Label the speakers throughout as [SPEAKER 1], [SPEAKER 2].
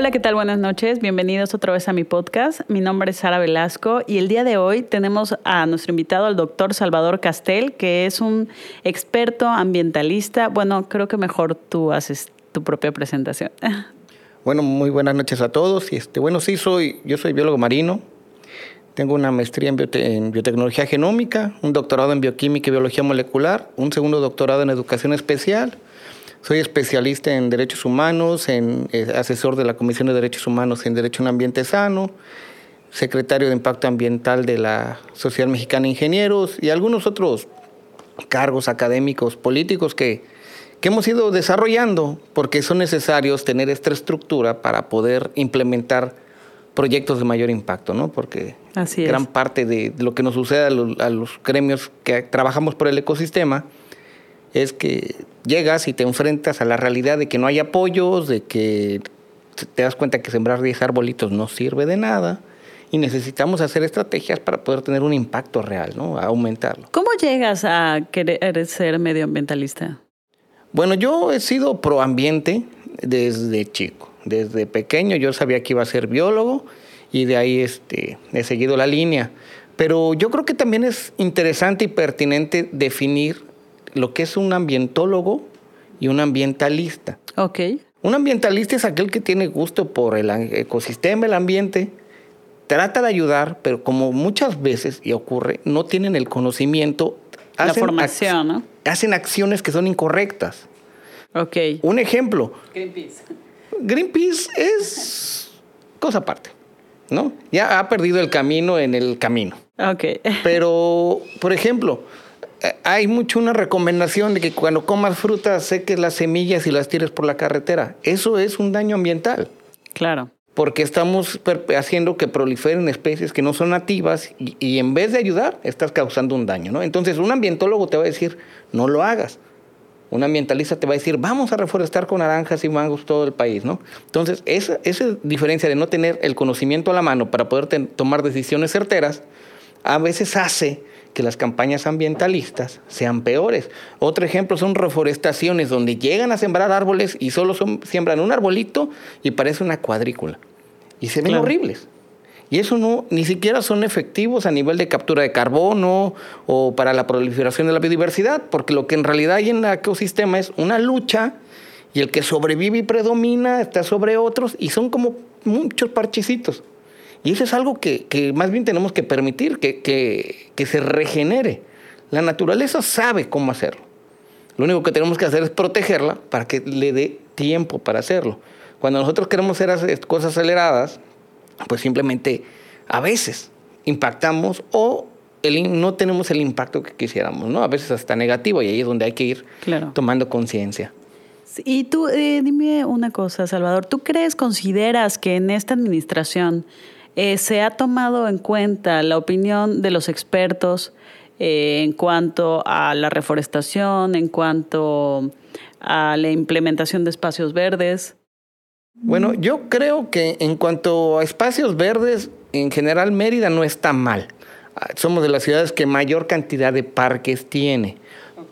[SPEAKER 1] Hola, ¿qué tal? Buenas noches. Bienvenidos otra vez a mi podcast. Mi nombre es Sara Velasco y el día de hoy tenemos a nuestro invitado, al doctor Salvador Castel, que es un experto ambientalista. Bueno, creo que mejor tú haces tu propia presentación.
[SPEAKER 2] Bueno, muy buenas noches a todos. Este, bueno, sí, soy, yo soy biólogo marino. Tengo una maestría en, en biotecnología genómica, un doctorado en bioquímica y biología molecular, un segundo doctorado en educación especial soy especialista en derechos humanos, en eh, asesor de la Comisión de Derechos Humanos en Derecho a un Ambiente Sano, secretario de Impacto Ambiental de la Sociedad Mexicana de Ingenieros y algunos otros cargos académicos, políticos que, que hemos ido desarrollando porque son necesarios tener esta estructura para poder implementar proyectos de mayor impacto, ¿no? Porque gran parte de lo que nos sucede a los, a los gremios que trabajamos por el ecosistema, es que llegas y te enfrentas a la realidad de que no hay apoyos, de que te das cuenta que sembrar 10 arbolitos no sirve de nada y necesitamos hacer estrategias para poder tener un impacto real, ¿no? A aumentarlo.
[SPEAKER 1] ¿Cómo llegas a querer ser medioambientalista?
[SPEAKER 2] Bueno, yo he sido proambiente desde chico. Desde pequeño yo sabía que iba a ser biólogo y de ahí este, he seguido la línea. Pero yo creo que también es interesante y pertinente definir lo que es un ambientólogo y un ambientalista.
[SPEAKER 1] Ok.
[SPEAKER 2] Un ambientalista es aquel que tiene gusto por el ecosistema, el ambiente, trata de ayudar, pero como muchas veces y ocurre, no tienen el conocimiento.
[SPEAKER 1] La formación, ¿no?
[SPEAKER 2] Hacen acciones que son incorrectas.
[SPEAKER 1] Ok.
[SPEAKER 2] Un ejemplo.
[SPEAKER 1] Greenpeace.
[SPEAKER 2] Greenpeace es cosa aparte, ¿no? Ya ha perdido el camino en el camino.
[SPEAKER 1] Ok.
[SPEAKER 2] Pero, por ejemplo, hay mucho una recomendación de que cuando comas frutas seques las semillas y las tires por la carretera. Eso es un daño ambiental.
[SPEAKER 1] Claro.
[SPEAKER 2] Porque estamos haciendo que proliferen especies que no son nativas y, en vez de ayudar, estás causando un daño. ¿no? Entonces, un ambientólogo te va a decir, no lo hagas. Un ambientalista te va a decir, vamos a reforestar con naranjas y mangos todo el país. ¿no? Entonces, esa, esa diferencia de no tener el conocimiento a la mano para poder tomar decisiones certeras, a veces hace que las campañas ambientalistas sean peores. Otro ejemplo son reforestaciones donde llegan a sembrar árboles y solo siembran un arbolito y parece una cuadrícula. Y se ven horribles. Y eso no, ni siquiera son efectivos a nivel de captura de carbono o para la proliferación de la biodiversidad, porque lo que en realidad hay en el ecosistema es una lucha y el que sobrevive y predomina está sobre otros y son como muchos parchecitos. Y eso es algo que, más bien tenemos que permitir, que, que, se regenere. La naturaleza sabe cómo hacerlo. Lo único que tenemos que hacer es protegerla para que le dé tiempo para hacerlo. Cuando nosotros queremos hacer cosas aceleradas, pues simplemente a veces impactamos o el, no tenemos el impacto que quisiéramos, ¿no? A veces hasta negativo y ahí es donde hay que ir tomando conciencia.
[SPEAKER 1] Y tú, eh, dime una cosa, Salvador, ¿tú crees, consideras que en esta administración eh, ¿Se ha tomado en cuenta la opinión de los expertos eh, en cuanto a la reforestación, en cuanto a la implementación de espacios verdes?
[SPEAKER 2] Bueno, yo creo que en cuanto a espacios verdes, en general Mérida no está mal. Ah, somos de las ciudades que mayor cantidad de parques tiene,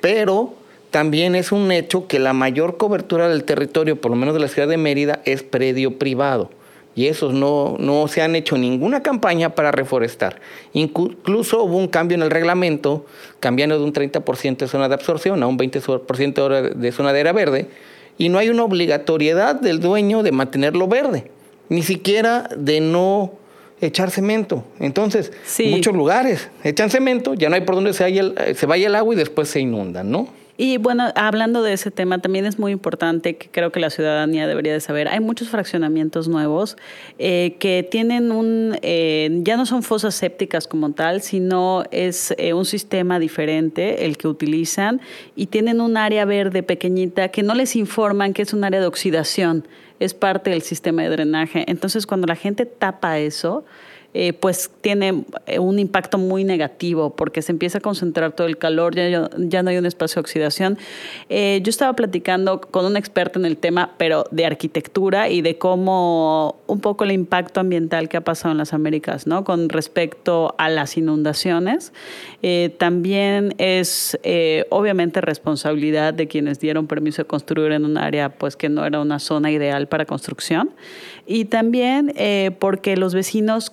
[SPEAKER 2] pero también es un hecho que la mayor cobertura del territorio, por lo menos de la ciudad de Mérida, es predio privado y esos no, no se han hecho ninguna campaña para reforestar. Incluso hubo un cambio en el reglamento, cambiando de un 30% de zona de absorción a un 20% de zona de era verde, y no hay una obligatoriedad del dueño de mantenerlo verde, ni siquiera de no echar cemento. Entonces, muchos lugares echan cemento, ya no hay por dónde se, se vaya el agua y después se inundan, ¿no?
[SPEAKER 1] Y bueno, hablando de ese tema, también es muy importante que creo que la ciudadanía debería de saber. Hay muchos fraccionamientos nuevos eh, que tienen un, eh, ya no son fosas sépticas como tal, sino es eh, un sistema diferente el que utilizan y tienen un área verde pequeñita que no les informan que es un área de oxidación, es parte del sistema de drenaje. Entonces, cuando la gente tapa eso, eh, pues tiene eh, un impacto muy negativo porque se empieza a concentrar todo el calor, ya, ya no hay un espacio de oxidación. Eh, yo estaba platicando con un experto en el tema, pero de arquitectura y de cómo un poco el impacto ambiental que ha pasado en las Américas, ¿no? Con respecto a las inundaciones. también es obviamente responsabilidad de quienes dieron permiso de construir en un área pues que no era una zona ideal para construcción. Y también porque los vecinos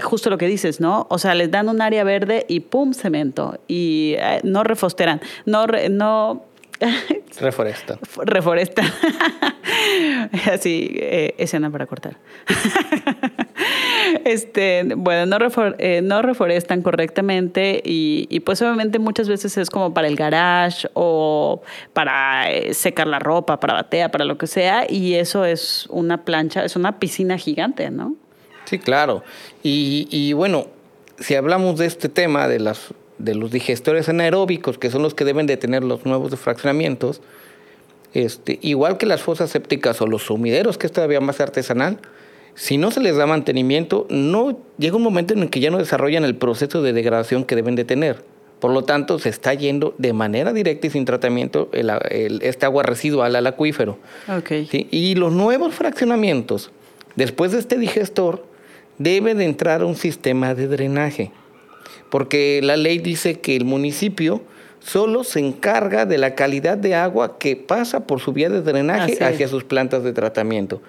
[SPEAKER 1] justo lo que dices, ¿no? O sea, les dan un área verde y ¡pum! cemento. Y eh, no reforesteran, no... no
[SPEAKER 2] Reforestan.
[SPEAKER 1] Reforestan. Así, eh, escena para cortar. este, bueno, no, eh, no reforestan correctamente y, y, pues obviamente muchas veces es como para el garage o para secar la ropa, para batea, para lo que sea y eso es una plancha, es una piscina gigante, ¿no?
[SPEAKER 2] Sí, claro. Y, bueno, si hablamos de este tema de, las, de los digestores anaeróbicos, que son los que deben de tener los nuevos fraccionamientos, este, igual que las fosas sépticas o los sumideros, que es todavía más artesanal, si no se les da mantenimiento, no llega un momento en el que ya no desarrollan el proceso de degradación que deben de tener. Por lo tanto, se está yendo de manera directa y sin tratamiento el, este agua residual al acuífero.
[SPEAKER 1] Okay.
[SPEAKER 2] Y los nuevos fraccionamientos, después de este digestor, debe de entrar un sistema de drenaje, porque la ley dice que el municipio solo se encarga de la calidad de agua que pasa por su vía de drenaje hacia sus plantas de tratamiento.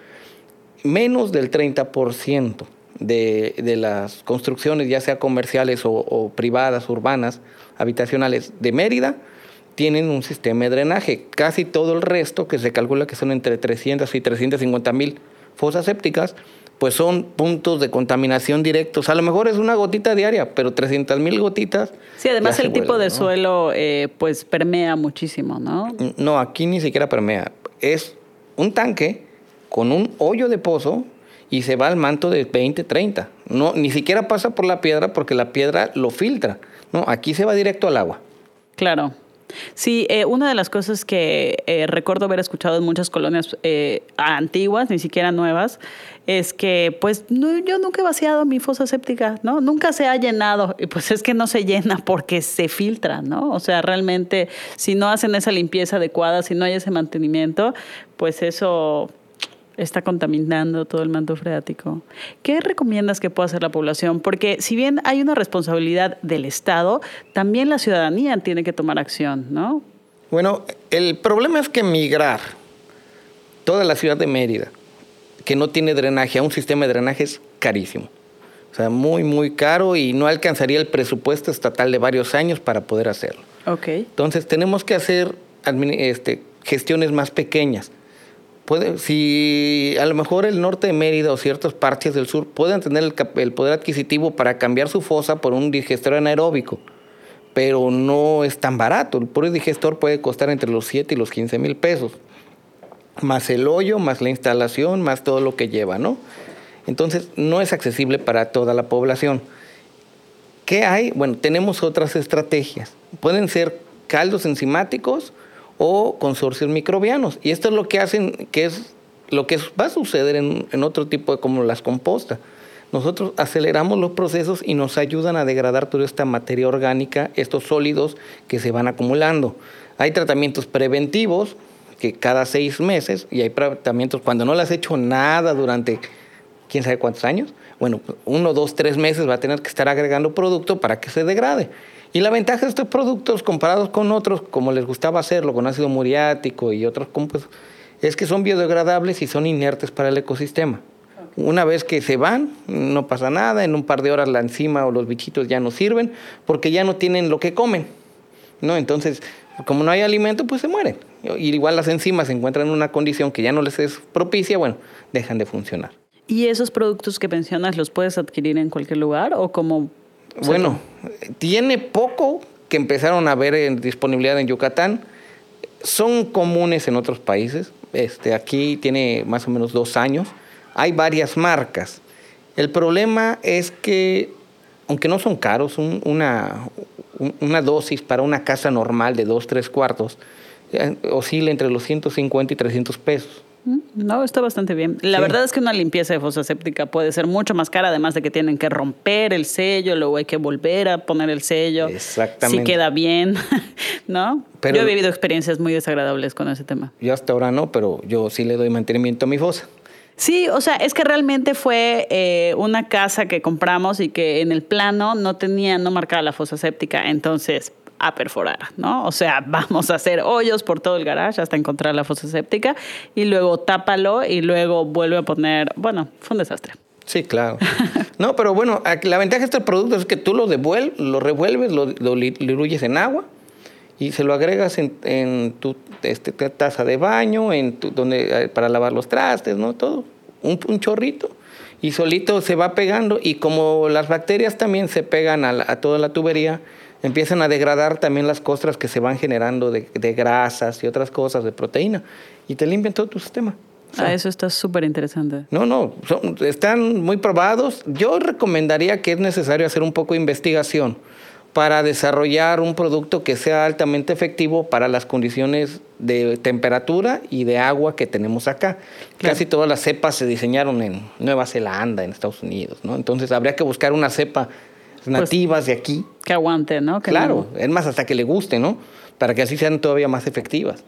[SPEAKER 2] Menos del 30% de, de las construcciones, ya sea comerciales o, o privadas, urbanas, habitacionales de Mérida, tienen un sistema de drenaje. Casi todo el resto, que se calcula que son entre 300 y 350 mil fosas sépticas, pues son puntos de contaminación directos. A lo mejor es una gotita diaria, pero 300 mil gotitas.
[SPEAKER 1] Sí, además el tipo de suelo eh, pues permea muchísimo, ¿no?
[SPEAKER 2] No, aquí ni siquiera permea. Es un tanque con un hoyo de pozo y se va al manto de 20, 30. No, ni siquiera pasa por la piedra porque la piedra lo filtra. No, aquí se va directo al agua.
[SPEAKER 1] Claro. Sí, eh, una de las cosas que eh, recuerdo haber escuchado en muchas colonias eh, antiguas, ni siquiera nuevas, es que pues no, yo nunca he vaciado mi fosa séptica, ¿no? Nunca se ha llenado y pues es que no se llena porque se filtra, ¿no? O sea, realmente si no hacen esa limpieza adecuada, si no hay ese mantenimiento, pues eso está contaminando todo el manto freático. ¿Qué recomiendas que pueda hacer la población? Porque si bien hay una responsabilidad del Estado, también la ciudadanía tiene que tomar acción, ¿no?
[SPEAKER 2] Bueno, el problema es que migrar toda la ciudad de Mérida, que no tiene drenaje, a un sistema de drenaje es carísimo. O sea, muy, muy caro y no alcanzaría el presupuesto estatal de varios años para poder hacerlo.
[SPEAKER 1] Ok.
[SPEAKER 2] Entonces, tenemos que hacer este, gestiones más pequeñas si a lo mejor el norte de Mérida o ciertas partes del sur pueden tener el, poder adquisitivo para cambiar su fosa por un digestor anaeróbico, pero no es tan barato. El puro digestor puede costar entre los 7 y los 15 mil pesos, más el hoyo, más la instalación, más todo lo que lleva, ¿no? Entonces no es accesible para toda la población. ¿Qué hay? Bueno, tenemos otras estrategias. Pueden ser caldos enzimáticos, o consorcios microbianos. Y esto es lo que hacen, que es lo que va a suceder en, otro tipo de como las compostas. Nosotros aceleramos los procesos y nos ayudan a degradar toda esta materia orgánica, estos sólidos que se van acumulando. Hay tratamientos preventivos que cada seis meses, y hay tratamientos cuando no le has hecho nada durante quién sabe cuántos años, bueno, uno, dos, tres meses va a tener que estar agregando producto para que se degrade. Y la ventaja de estos productos comparados con otros, como les gustaba hacerlo, con ácido muriático y otros compuestos, es que son biodegradables y son inertes para el ecosistema. Una vez que se van, no pasa nada, en un par de horas la enzima o los bichitos ya no sirven porque ya no tienen lo que comen. ¿no? Entonces, como no hay alimento, pues se mueren. Y igual las enzimas se encuentran en una condición que ya no les es propicia, bueno, dejan de funcionar.
[SPEAKER 1] ¿Y esos productos que mencionas los puedes adquirir en cualquier lugar o como
[SPEAKER 2] bueno, tiene poco que empezaron a ver en disponibilidad en Yucatán. Son comunes en otros países. Este, aquí tiene más o menos dos años. Hay varias marcas. El problema es que, aunque no son caros, una, una dosis para una casa normal de dos, tres cuartos eh, oscila entre los 150 y 300 pesos.
[SPEAKER 1] Mm, no, está bastante bien. La verdad es que una limpieza de fosa séptica puede ser mucho más cara, además de que tienen que romper el sello, luego hay que volver a poner el sello.
[SPEAKER 2] Exactamente.
[SPEAKER 1] Si queda bien, ¿no?
[SPEAKER 2] Pero-
[SPEAKER 1] yo he vivido experiencias muy desagradables con ese tema.
[SPEAKER 2] Yo hasta ahora no, pero yo sí le doy mantenimiento a mi fosa.
[SPEAKER 1] Sí, o sea, es que realmente fue eh, una casa que compramos y que en el plano no tenía, no marcaba la fosa séptica, entonces a perforar, ¿no? O sea, vamos a hacer hoyos por todo el garage hasta encontrar la fosa séptica y luego tápalo y luego vuelve a poner, bueno, fue un desastre.
[SPEAKER 2] Sí, claro. No, pero bueno, la ventaja de este producto es que tú lo devuelves, lo revuelves, lo, lo diluyes en agua y se lo agregas en, en tu este, ta- taza de baño, en tu, donde eh, para lavar los trastes, ¿no? Todo, un, un chorrito y solito se va pegando y como las bacterias también se pegan a toda la tubería, empiezan a degradar también las costras que se van generando de, de grasas y otras cosas, de proteína, y te limpian todo tu sistema. O sea,
[SPEAKER 1] Ah, eso está súper interesante.
[SPEAKER 2] no, no, son- están muy probados. Yo recomendaría que es necesario hacer un poco de investigación para desarrollar un producto que sea altamente efectivo para las condiciones de temperatura y de agua que tenemos acá.
[SPEAKER 1] Claro.
[SPEAKER 2] Casi todas las cepas se diseñaron en Nueva Zelanda, en Estados Unidos, ¿no? Entonces habría que buscar una cepa nativas de aquí.
[SPEAKER 1] Que aguante, ¿no? Que
[SPEAKER 2] Claro, es más, hasta que le guste, ¿no? Para que así sean todavía más efectivas.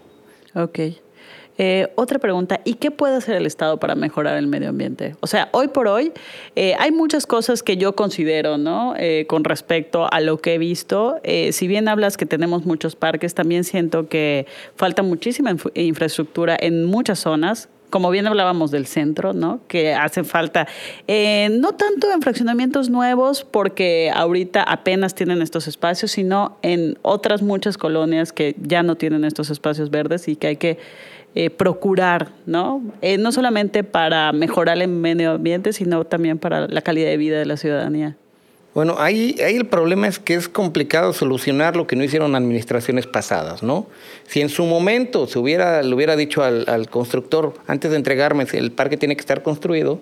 [SPEAKER 1] Ok. Eh, otra pregunta, ¿y qué puede hacer el Estado para mejorar el medio ambiente? O sea, hoy por hoy eh, hay muchas cosas que yo considero, ¿no? Eh, con respecto a lo que he visto. Eh, si bien hablas que tenemos muchos parques, también siento que falta muchísima inf- infraestructura en muchas zonas. Como bien hablábamos del centro, ¿no? Que hace falta, eh, no tanto en fraccionamientos nuevos, porque ahorita apenas tienen estos espacios, sino en otras muchas colonias que ya no tienen estos espacios verdes y que hay que eh, procurar, ¿no? Eh, no solamente para mejorar el medio ambiente, sino también para la calidad de vida de la ciudadanía.
[SPEAKER 2] Bueno, ahí, ahí el problema es que es complicado solucionar lo que no hicieron administraciones pasadas, ¿no? Si en su momento se hubiera, le hubiera dicho al, al constructor, antes de entregarme, el parque tiene que estar construido,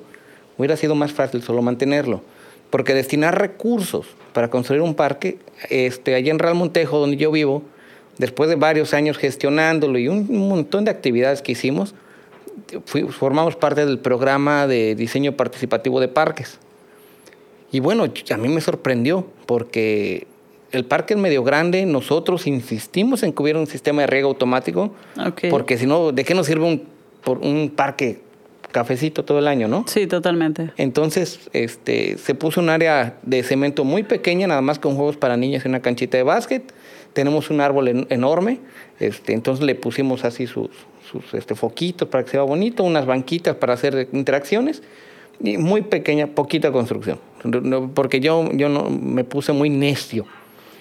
[SPEAKER 2] hubiera sido más fácil solo mantenerlo. Porque destinar recursos para construir un parque, este, allá en Real Montejo, donde yo vivo, después de varios años gestionándolo y un montón de actividades que hicimos, fui- formamos parte del programa de diseño participativo de parques. Y bueno, a mí me sorprendió porque el parque es medio grande, nosotros insistimos en que hubiera un sistema de riego automático, porque si no, ¿de qué nos sirve un, por un parque cafecito todo el año, no?
[SPEAKER 1] Sí, totalmente.
[SPEAKER 2] Entonces, este, se puso un área de cemento muy pequeña, nada más con juegos para niñas y una canchita de básquet. Tenemos un árbol en- enorme, este, entonces le pusimos así sus, sus este, foquitos para que se vea bonito, unas banquitas para hacer interacciones muy pequeña, poquita construcción, porque yo, yo no, me puse muy necio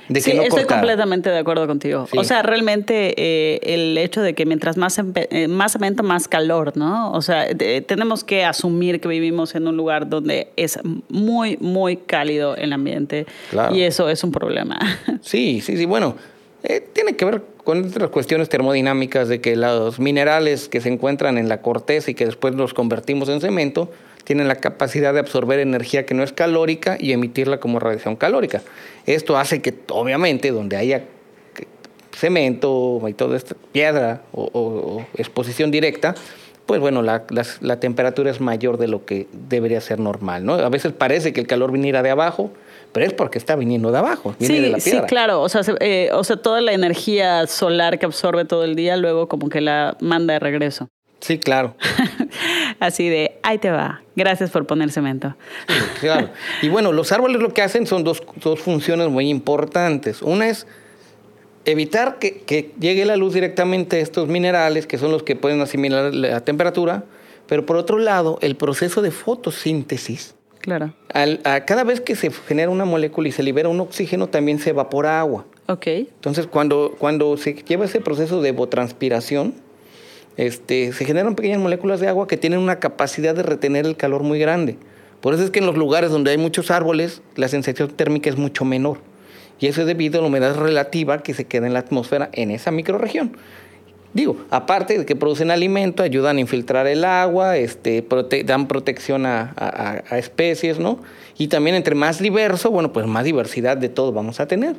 [SPEAKER 2] de
[SPEAKER 1] sí,
[SPEAKER 2] que no
[SPEAKER 1] estoy
[SPEAKER 2] cortara.
[SPEAKER 1] completamente de acuerdo contigo.
[SPEAKER 2] Sí.
[SPEAKER 1] O sea, realmente eh, el hecho de que mientras más, eh, más cemento, más calor, ¿no? O sea, de- tenemos que asumir que vivimos en un lugar donde es muy, muy cálido el ambiente.
[SPEAKER 2] Claro.
[SPEAKER 1] Y eso es un problema.
[SPEAKER 2] Sí, sí, sí. Bueno, eh, tiene que ver con otras cuestiones termodinámicas de que los minerales que se encuentran en la corteza y que después los convertimos en cemento tienen la capacidad de absorber energía que no es calórica y emitirla como radiación calórica. Esto hace que, obviamente, donde haya cemento y toda esta piedra o, o- o exposición directa, pues bueno, la, temperatura es mayor de lo que debería ser normal, ¿no? A veces parece que el calor viniera de abajo, pero es porque está viniendo de abajo, viene
[SPEAKER 1] sí,
[SPEAKER 2] de la
[SPEAKER 1] sí, claro. O sea, se- eh, o sea, toda la energía solar que absorbe todo el día, luego como que la manda de regreso.
[SPEAKER 2] Sí, claro.
[SPEAKER 1] Así de, ahí te va. Gracias por poner cemento.
[SPEAKER 2] Sí, claro. Y bueno, los árboles lo que hacen son dos, dos funciones muy importantes. Una es evitar que, que llegue la luz directamente a estos minerales, que son los que pueden asimilar la temperatura, pero por otro lado, el proceso de fotosíntesis.
[SPEAKER 1] Claro.
[SPEAKER 2] Al- a cada vez que se genera una molécula y se libera un oxígeno, también se evapora agua.
[SPEAKER 1] Ok.
[SPEAKER 2] Entonces, cuando, cuando se lleva ese proceso de evotranspiración, este, se generan pequeñas moléculas de agua que tienen una capacidad de retener el calor muy grande. Por eso es que en los lugares donde hay muchos árboles, la sensación térmica es mucho menor. Y eso es debido a la humedad relativa que se queda en la atmósfera en esa microrregión. Digo, aparte de que producen alimento, ayudan a infiltrar el agua, este, dan protección a- a especies, ¿no? Y también entre más diverso, bueno, pues más diversidad de todo vamos a tener.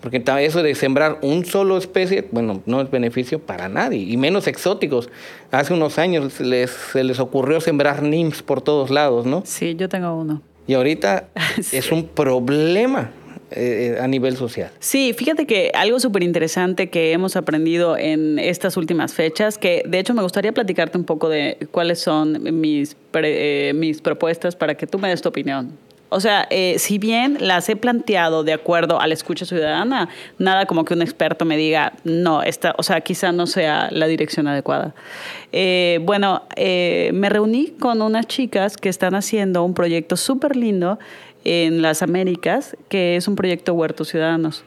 [SPEAKER 2] Porque eso de sembrar un solo especie, bueno, no es beneficio para nadie, y menos exóticos. Hace unos años se les ocurrió sembrar NIMS por todos lados, ¿no?
[SPEAKER 1] Sí, yo tengo uno.
[SPEAKER 2] Y ahorita es un problema eh, a nivel social.
[SPEAKER 1] Sí, fíjate que algo súper interesante que hemos aprendido en estas últimas fechas, que de hecho me gustaría platicarte un poco de cuáles son mis, eh, mis propuestas para que tú me des tu opinión. O sea, eh, si bien las he planteado de acuerdo a la escucha ciudadana, nada como que un experto me diga, no, esta, o sea, quizá no sea la dirección adecuada. bueno, me reuní con unas chicas que están haciendo un proyecto súper lindo en las Américas, que es un proyecto Huertos Ciudadanos.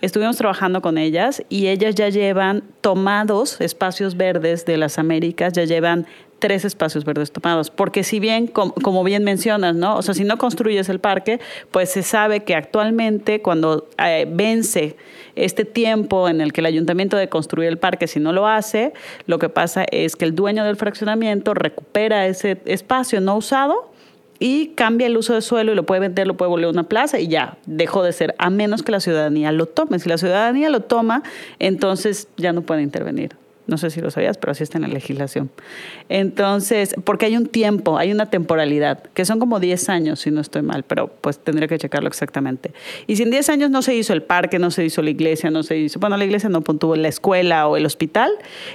[SPEAKER 1] Estuvimos trabajando con ellas y ellas ya llevan tomados espacios verdes de las Américas, ya llevan tres espacios verdes tomados, porque si bien, como, bien mencionas, ¿no? O sea, si no construyes el parque, pues se sabe que actualmente cuando eh, vence este tiempo en el que el ayuntamiento de construir el parque, si no lo hace, lo que pasa es que el dueño del fraccionamiento recupera ese espacio no usado y cambia el uso de suelo y lo puede vender, lo puede volver a una plaza y ya dejó de ser, a menos que la ciudadanía lo tome. Si la ciudadanía lo toma, entonces ya no puede intervenir. No sé si lo sabías, pero así está en la legislación. Entonces, porque hay un tiempo, hay una temporalidad, que son como 10 años, si no estoy mal, pero pues tendría que checarlo exactamente. Y si en 10 años no se hizo el parque, no se hizo la iglesia, no se hizo, bueno, la iglesia no puntuó la escuela o el hospital,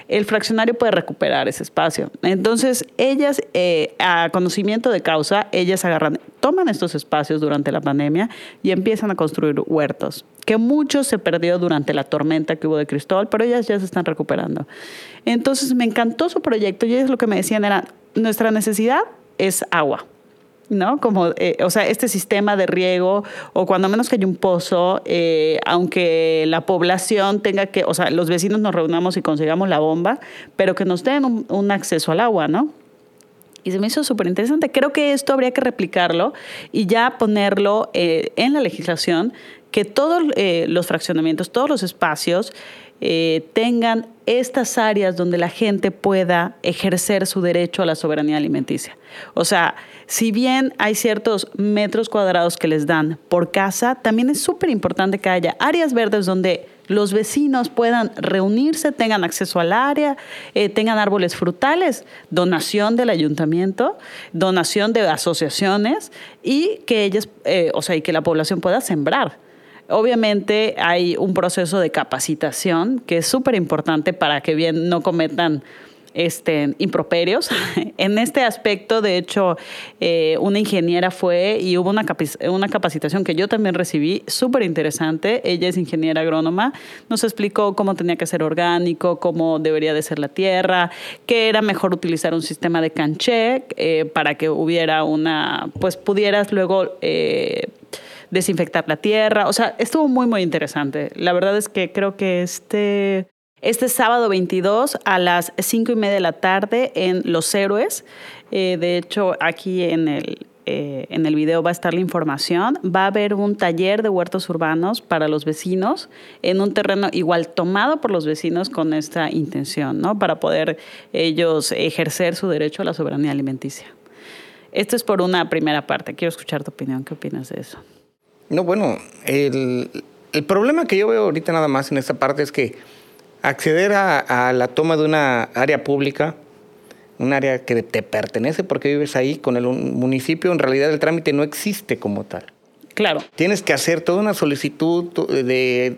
[SPEAKER 1] el fraccionario puede recuperar ese espacio. Entonces, ellas, eh, a conocimiento de causa, ellas agarran, toman estos espacios durante la pandemia y empiezan a construir huertos que mucho se perdió durante la tormenta que hubo de Cristóbal, pero ellas ya se están recuperando. Entonces me encantó su proyecto y ellos lo que me decían era, nuestra necesidad es agua. ¿no? Como, eh, o sea, este sistema de riego, o cuando menos que haya un pozo, eh, aunque la población tenga que, o sea, los vecinos nos reunamos y consigamos la bomba, pero que nos den un, acceso al agua, ¿no? Y se me hizo súper interesante. Creo que esto habría que replicarlo y ya ponerlo eh, en la legislación que todos los fraccionamientos, todos los espacios eh, tengan estas áreas donde la gente pueda ejercer su derecho a la soberanía alimenticia. O sea, si bien hay ciertos metros cuadrados que les dan por casa, también es súper importante que haya áreas verdes donde los vecinos puedan reunirse, tengan acceso al área, eh, tengan árboles frutales, donación del ayuntamiento, donación de asociaciones y que ellas, o sea, y que la población pueda sembrar. Obviamente hay un proceso de capacitación que es súper importante para que bien no cometan este, improperios. en este aspecto, de hecho, eh, una ingeniera fue y hubo una, una capacitación que yo también recibí, súper interesante. Ella es ingeniera agrónoma, nos explicó cómo tenía que ser orgánico, cómo debería de ser la tierra, que era mejor utilizar un sistema de canché eh, para que hubiera una, pues pudieras luego... Eh, desinfectar la tierra. O sea, estuvo muy, muy interesante. La verdad es que creo que este, este sábado 22 a las 5 y media de la tarde en Los Héroes, eh, de hecho aquí en el, eh, en el video va a estar la información. Va a haber un taller de huertos urbanos para los vecinos en un terreno igual tomado por los vecinos con esta intención, ¿no? Para poder ellos ejercer su derecho a la soberanía alimenticia. Esto es por una primera parte. Quiero escuchar tu opinión. ¿Qué opinas de eso?
[SPEAKER 2] No, bueno, el, problema que yo veo ahorita nada más en esta parte es que acceder a, la toma de una área pública, un área que te pertenece porque vives ahí con el municipio, en realidad el trámite no existe como tal.
[SPEAKER 1] Claro.
[SPEAKER 2] Tienes que hacer toda una solicitud de,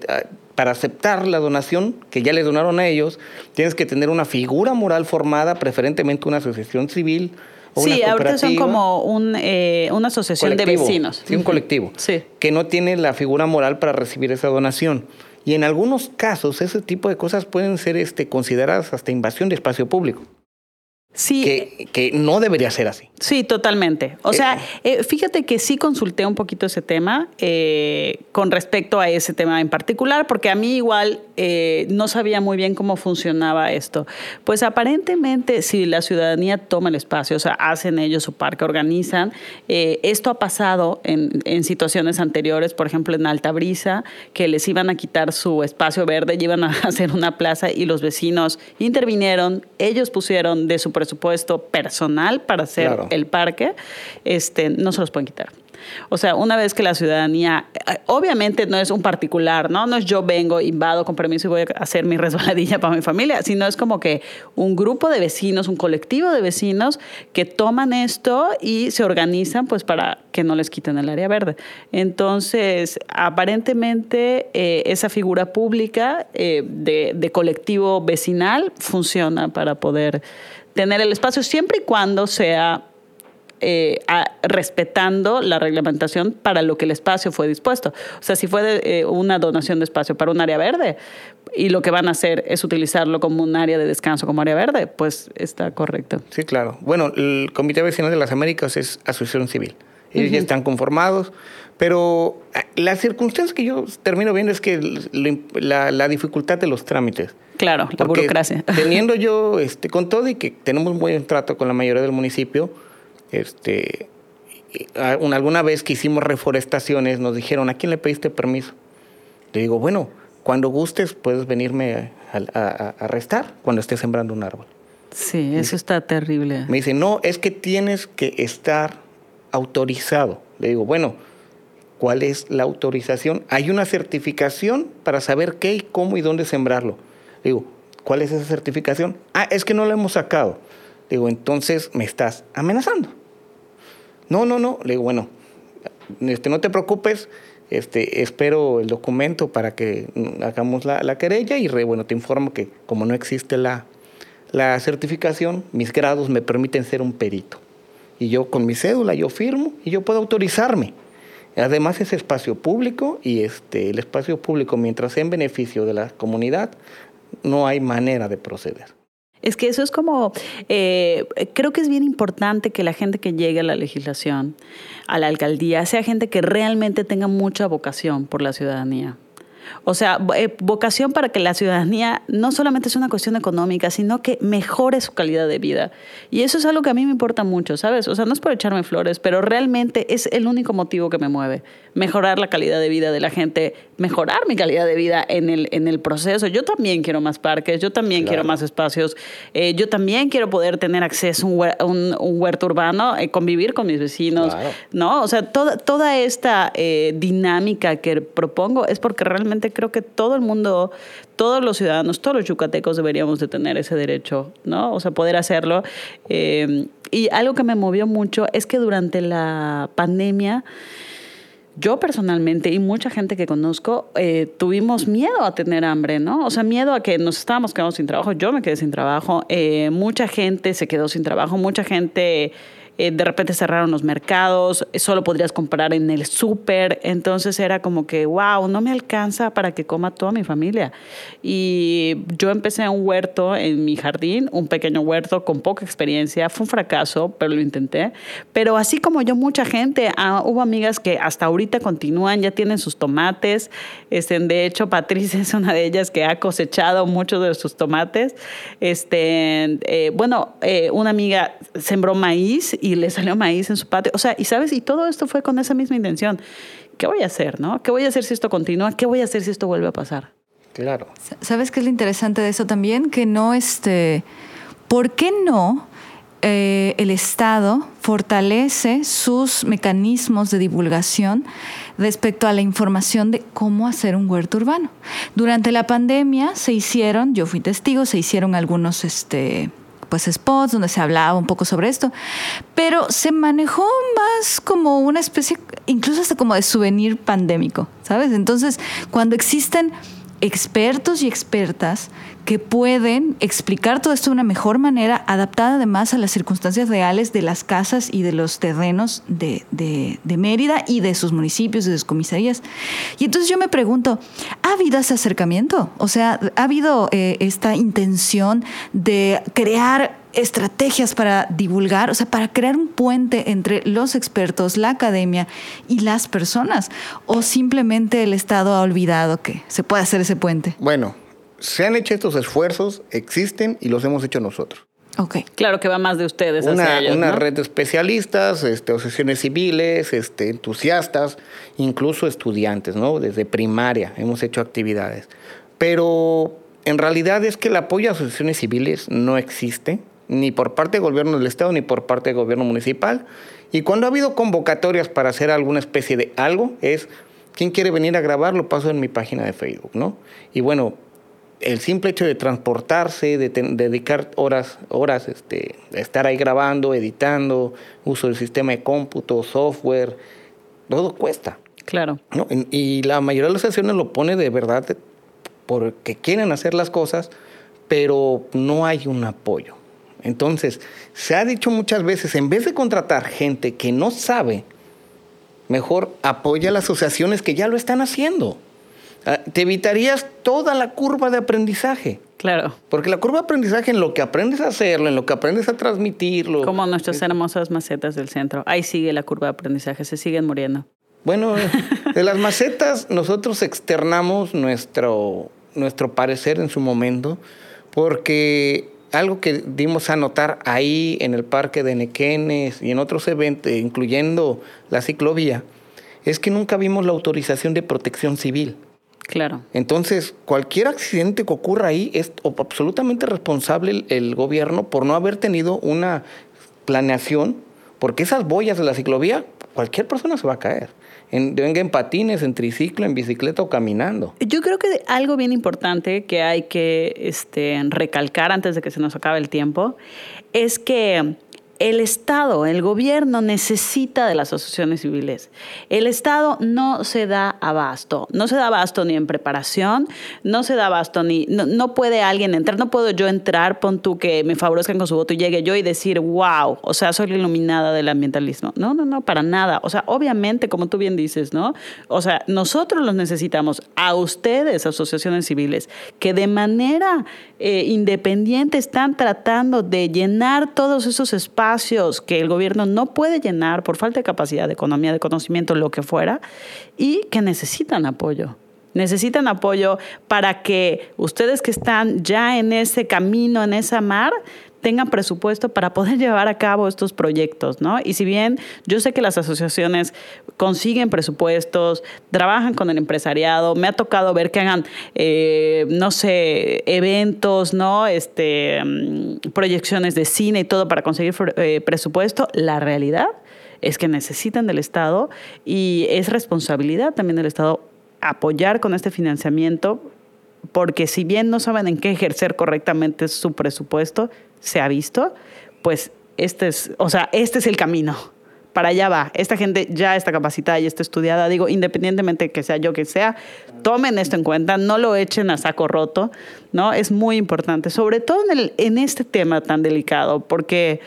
[SPEAKER 2] para aceptar la donación que ya les donaron a ellos. Tienes que tener una figura moral formada, preferentemente una asociación civil
[SPEAKER 1] sí, ahorita son como un, eh, una asociación de vecinos.
[SPEAKER 2] Sí, un colectivo.
[SPEAKER 1] Sí.
[SPEAKER 2] Que no tiene la figura moral para recibir esa donación. Y en algunos casos ese tipo de cosas pueden ser este, consideradas hasta invasión de espacio público.
[SPEAKER 1] Sí.
[SPEAKER 2] Que, que, no debería ser así.
[SPEAKER 1] Sí, totalmente. O sea, eh, eh, fíjate que sí consulté un poquito ese tema eh, con respecto a ese tema en particular, porque a mí igual no sabía muy bien cómo funcionaba esto. Pues aparentemente, si la ciudadanía toma el espacio, o sea, hacen ellos su parque, organizan, esto ha pasado en, en, situaciones anteriores, por ejemplo, en Alta Brisa, que les iban a quitar su espacio verde y iban a hacer una plaza y los vecinos intervinieron, ellos pusieron de su presupuesto personal para hacer el parque, este, no se los pueden quitar. O sea, una vez que la ciudadanía, eh, obviamente no es un particular, ¿no? No es yo vengo, invado con permiso y voy a hacer mi resbaladilla para mi familia, sino es como que un grupo de vecinos, un colectivo de vecinos que toman esto y se organizan pues para que no les quiten el área verde. Entonces, aparentemente eh, esa figura pública eh, de, de colectivo vecinal funciona para poder tener el espacio siempre y cuando sea eh, respetando la reglamentación para lo que el espacio fue dispuesto. O sea, si fue eh, una donación de espacio para un área verde y lo que van a hacer es utilizarlo como un área de descanso, como área verde, pues está correcto.
[SPEAKER 2] Sí, claro. Bueno, el Comité Vecinal de las Américas es asociación civil. Ellos ya están conformados, pero eh, la circunstancia que yo termino viendo es que la, la dificultad de los trámites.
[SPEAKER 1] Claro, la burocracia.
[SPEAKER 2] Teniendo yo, este, con todo y que tenemos un buen trato con la mayoría del municipio, este, alguna vez que hicimos reforestaciones nos dijeron, ¿a quién le pediste permiso? Le digo, bueno, cuando gustes puedes venirme a, a, restar cuando estés sembrando un árbol.
[SPEAKER 1] Sí, eso está terrible.
[SPEAKER 2] Me dice, no, es que tienes que estar autorizado. Le digo, bueno, ¿cuál es la autorización? Hay una certificación para saber qué y cómo y dónde sembrarlo. Digo, ¿cuál es esa certificación? Ah, es que no la hemos sacado. Digo, entonces me estás amenazando. No, no, no. Le digo, bueno, este, no te preocupes, este, espero el documento para que hagamos la, querella y bueno, te informo que como no existe la, la certificación, mis grados me permiten ser un perito. Y yo con mi cédula, yo firmo y yo puedo autorizarme. Además es espacio público y este, el espacio público, mientras sea en beneficio de la comunidad, no hay manera de proceder.
[SPEAKER 1] Es que eso es como, eh, creo que es bien importante que la gente que llegue a la legislación, a la alcaldía, sea gente que realmente tenga mucha vocación por la ciudadanía. O sea, eh, vocación para que la ciudadanía no solamente es una cuestión económica, sino que mejore su calidad de vida. Y eso es algo que a mí me importa mucho, ¿sabes? O sea, no es por echarme flores, pero realmente es el único motivo que me mueve. Mejorar la calidad de vida de la gente, mejorar mi calidad de vida en el, en el proceso. Yo también quiero más parques, yo también quiero más espacios, eh, yo también quiero poder tener acceso a un, huerto urbano, eh, convivir con mis vecinos, ¿no? O sea, toda, toda esta dinámica que propongo es porque realmente creo que todo el mundo, todos los ciudadanos, todos los yucatecos deberíamos de tener ese derecho, ¿no? O sea, poder hacerlo. Eh, y algo que me movió mucho es que durante la pandemia, yo personalmente y mucha gente que conozco eh, tuvimos miedo a tener hambre, ¿no? O sea, miedo a que nos estábamos quedando sin trabajo. Yo me quedé sin trabajo. Eh, mucha gente se quedó sin trabajo. Mucha gente eh, de repente cerraron los mercados, solo podrías comprar en el súper, entonces era como que, wow, no me alcanza para que coma toda mi familia. Y yo empecé un huerto en mi jardín, un pequeño huerto con poca experiencia, fue un fracaso, pero lo intenté. Pero así como yo, mucha gente, ah, hubo amigas que hasta ahorita continúan, ya tienen sus tomates, este, de hecho Patricia es una de ellas que ha cosechado muchos de sus tomates. Este, eh, bueno, eh, una amiga sembró maíz y le salió maíz en su patio. O sea, y sabes, y todo esto fue con esa misma intención. ¿Qué voy a hacer, no? ¿Qué voy a hacer si esto continúa? ¿Qué voy a hacer si esto vuelve a pasar?
[SPEAKER 2] Claro.
[SPEAKER 3] ¿Sabes qué es lo interesante de eso también? Que no, este, ¿por qué no eh, el Estado fortalece sus mecanismos de divulgación respecto a la información de cómo hacer un huerto urbano. Durante la pandemia se hicieron, yo fui testigo, se hicieron algunos este, pues spots donde se hablaba un poco sobre esto, pero se manejó más como una especie, incluso hasta como de souvenir pandémico, ¿sabes? Entonces, cuando existen expertos y expertas que pueden explicar todo esto de una mejor manera, adaptada además a las circunstancias reales de las casas y de los terrenos de, Mérida y de sus municipios, de sus comisarías. Y entonces yo me pregunto, ¿ha habido ese acercamiento? O sea, ¿ha habido eh, esta intención de crear estrategias para divulgar, o sea, para crear un puente entre los expertos, la academia y las personas? ¿O simplemente el Estado ha olvidado que se puede hacer ese puente?
[SPEAKER 2] Bueno, se han hecho estos esfuerzos, existen y los hemos hecho nosotros.
[SPEAKER 1] Okay. Claro que va más de ustedes.
[SPEAKER 2] Una, una red de especialistas, este, asociaciones civiles, este, entusiastas, incluso estudiantes, ¿no? Desde primaria hemos hecho actividades. Pero en realidad es que el apoyo a asociaciones civiles no existe ni por parte del gobierno del Estado, ni por parte del gobierno municipal. Y cuando ha habido convocatorias para hacer alguna especie de algo, es, ¿quién quiere venir a grabar? Lo paso en mi página de Facebook, ¿no? Y bueno, el simple hecho de transportarse, de, dedicar horas, horas este, estar ahí grabando, editando, uso del sistema de cómputo, software, todo cuesta.
[SPEAKER 1] Claro.
[SPEAKER 2] Y la mayoría de las estaciones lo pone de verdad porque quieren hacer las cosas, pero no hay un apoyo. Entonces, se ha dicho muchas veces, en vez de contratar gente que no sabe, mejor apoya a las asociaciones que ya lo están haciendo. Ah, te evitarías toda la curva de aprendizaje.
[SPEAKER 1] Claro.
[SPEAKER 2] Porque la curva de aprendizaje en lo que aprendes a hacerlo, en lo que aprendes a transmitirlo.
[SPEAKER 1] Como nuestras hermosas macetas del centro. Ahí sigue la curva de aprendizaje, se siguen muriendo.
[SPEAKER 2] Bueno, de las macetas nosotros externamos nuestro, nuestro parecer en su momento, porque algo que dimos a notar ahí en el parque de Nequenes y en otros eventos, incluyendo la ciclovía, es que nunca vimos la autorización de protección civil.
[SPEAKER 1] Claro.
[SPEAKER 2] Entonces, cualquier accidente que ocurra ahí es absolutamente responsable el, gobierno por no haber tenido una planeación, porque esas boyas de la ciclovía, cualquier persona se va a caer. En, venga en patines, en triciclo, en bicicleta o caminando.
[SPEAKER 1] Yo creo que algo bien importante que hay que este, recalcar antes de que se nos acabe el tiempo es que el Estado, el gobierno necesita de las asociaciones civiles. El Estado no se da abasto, no se da abasto ni en preparación, no se da abasto ni, no, puede alguien entrar, no puedo yo entrar, pon tú que me favorezcan con su voto y llegue yo y decir, wow, o sea, soy la iluminada del ambientalismo. No, no, no, para nada. O sea, obviamente, como tú bien dices, ¿no? O sea, nosotros los necesitamos, a ustedes, asociaciones civiles, que de manera eh, independiente están tratando de llenar todos esos espacios que el gobierno no puede llenar por falta de capacidad, de economía, de conocimiento, lo que fuera, y que necesitan apoyo. Necesitan apoyo para que ustedes que están ya en ese camino, en esa mar, tengan presupuesto para poder llevar a cabo estos proyectos, ¿no? Y si bien yo sé que las asociaciones consiguen presupuestos, trabajan con el empresariado, me ha tocado ver que hagan, eh, no sé, eventos, ¿no? Este, mm, proyecciones de cine y todo para conseguir eh, presupuesto, la realidad es que necesitan del Estado y es responsabilidad también del Estado apoyar con este financiamiento porque si bien no saben en qué ejercer correctamente su presupuesto, se ha visto, pues este es, o sea, este es el camino. Para allá va. Esta gente ya está capacitada y está estudiada. Digo, independientemente que sea yo que sea, tomen esto en cuenta, no lo echen a saco roto, ¿no? Es muy importante, sobre todo en, este tema tan delicado, porque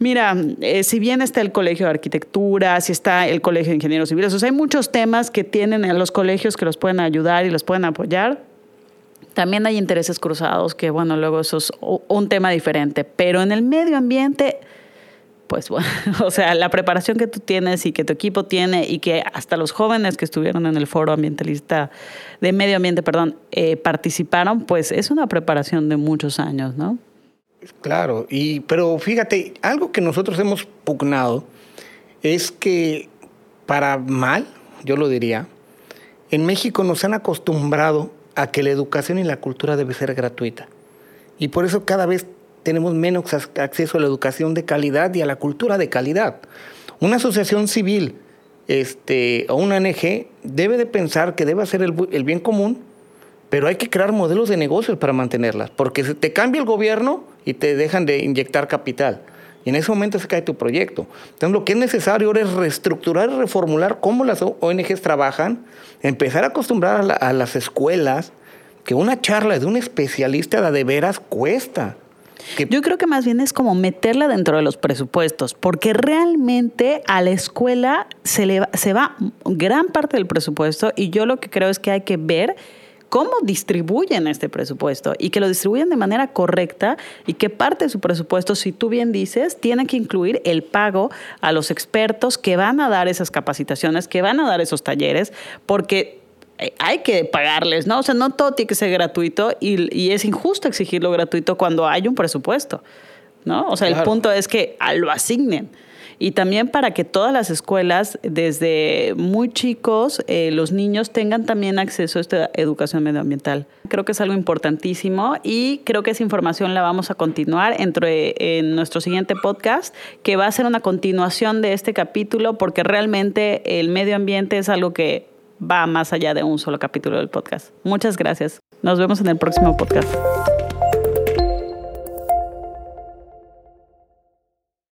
[SPEAKER 1] Mira, eh, si bien está el Colegio de Arquitectura, si está el Colegio de Ingenieros Civiles, hay muchos temas que tienen en los colegios que los pueden ayudar y los pueden apoyar. También hay intereses cruzados, que bueno, luego eso es un tema diferente. Pero en el medio ambiente, pues bueno, o sea, la preparación que tú tienes y que tu equipo tiene y que hasta los jóvenes que estuvieron en el foro ambientalista de medio ambiente, perdón, eh, participaron, pues es una preparación de muchos años, ¿no?
[SPEAKER 2] Claro, y, pero fíjate, algo que nosotros hemos pugnado es que para mal, yo lo diría, en México nos han acostumbrado a que la educación y la cultura debe ser gratuita. Y por eso cada vez tenemos menos acceso a la educación de calidad y a la cultura de calidad. Una asociación civil este, o una ONG debe de pensar que debe hacer el, el bien común, pero hay que crear modelos de negocios para mantenerlas, porque te cambia el gobierno y te dejan de inyectar capital. Y en ese momento se cae tu proyecto. Entonces lo que es necesario ahora es reestructurar y reformular cómo las ONGs trabajan, empezar a acostumbrar a, las escuelas que una charla de un especialista de veras cuesta.
[SPEAKER 1] Yo creo que más bien es como meterla dentro de los presupuestos, porque realmente a la escuela se, le se va gran parte del presupuesto y yo lo que creo es que hay que ver cómo distribuyen este presupuesto y que lo distribuyen de manera correcta y que parte de su presupuesto, si tú bien dices, tiene que incluir el pago a los expertos que van a dar esas capacitaciones, que van a dar esos talleres, porque eh, hay que pagarles, ¿no? O sea, no todo tiene que ser gratuito y, es injusto exigirlo gratuito cuando hay un presupuesto. ¿no? O sea, el punto es que lo asignen y también para que todas las escuelas, desde muy chicos, eh, los niños tengan también acceso a esta educación medioambiental. Creo que es algo importantísimo y creo que esa información la vamos a continuar entre, en nuestro siguiente podcast, que va a ser una continuación de este capítulo, porque realmente el medio ambiente es algo que va más allá de un solo capítulo del podcast. Muchas gracias. Nos vemos en el próximo podcast.